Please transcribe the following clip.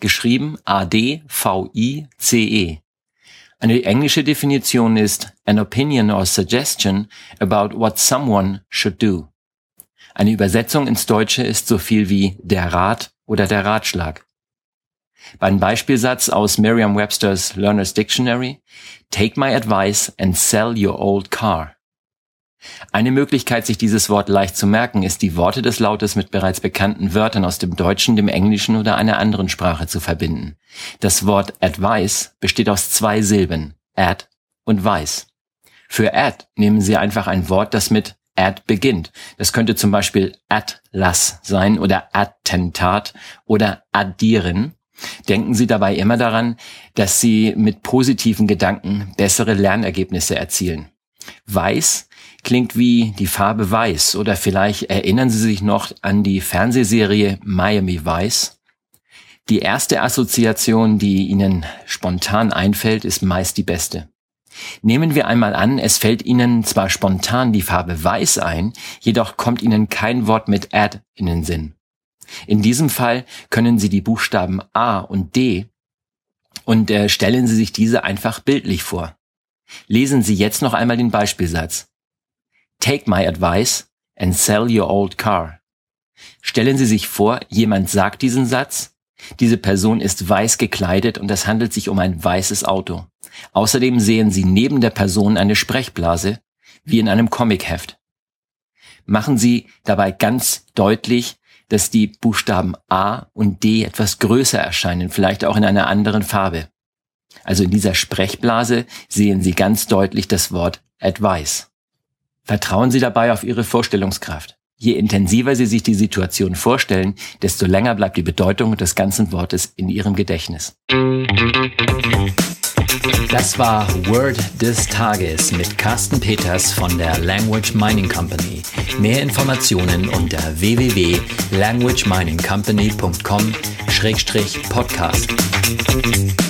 geschrieben A-D-V-I-C-E. Eine englische Definition ist an opinion or suggestion about what someone should do. Eine Übersetzung ins Deutsche ist so viel wie der Rat oder der Ratschlag. Beim Beispielsatz aus Merriam-Webster's Learner's Dictionary, take my advice and sell your old car. Eine Möglichkeit, sich dieses Wort leicht zu merken, ist, die Worte des Lautes mit bereits bekannten Wörtern aus dem Deutschen, dem Englischen oder einer anderen Sprache zu verbinden. Das Wort advice besteht aus zwei Silben, ad und weiß. Für ad nehmen Sie einfach ein Wort, das mit ad beginnt. Das könnte zum Beispiel Atlas sein oder Attentat oder addieren. Denken Sie dabei immer daran, dass Sie mit positiven Gedanken bessere Lernergebnisse erzielen. Weiß klingt wie die Farbe Weiß oder vielleicht erinnern Sie sich noch an die Fernsehserie Miami Vice. Die erste Assoziation, die Ihnen spontan einfällt, ist meist die beste. Nehmen wir einmal an, es fällt Ihnen zwar spontan die Farbe Weiß ein, jedoch kommt Ihnen kein Wort mit Add in den Sinn. In diesem Fall können Sie die Buchstaben A und D und äh, stellen Sie sich diese einfach bildlich vor. Lesen Sie jetzt noch einmal den Beispielsatz. Take my advice and sell your old car. Stellen Sie sich vor, jemand sagt diesen Satz. Diese Person ist weiß gekleidet und es handelt sich um ein weißes Auto. Außerdem sehen Sie neben der Person eine Sprechblase, wie in einem Comicheft. Machen Sie dabei ganz deutlich, dass die Buchstaben A und D etwas größer erscheinen, vielleicht auch in einer anderen Farbe. Also in dieser Sprechblase sehen Sie ganz deutlich das Wort Advice. Vertrauen Sie dabei auf Ihre Vorstellungskraft. Je intensiver Sie sich die Situation vorstellen, desto länger bleibt die Bedeutung des ganzen Wortes in Ihrem Gedächtnis. Das war Word des Tages mit Carsten Peters von der Language Mining Company. Mehr Informationen unter www.languageminingcompany.com-podcast.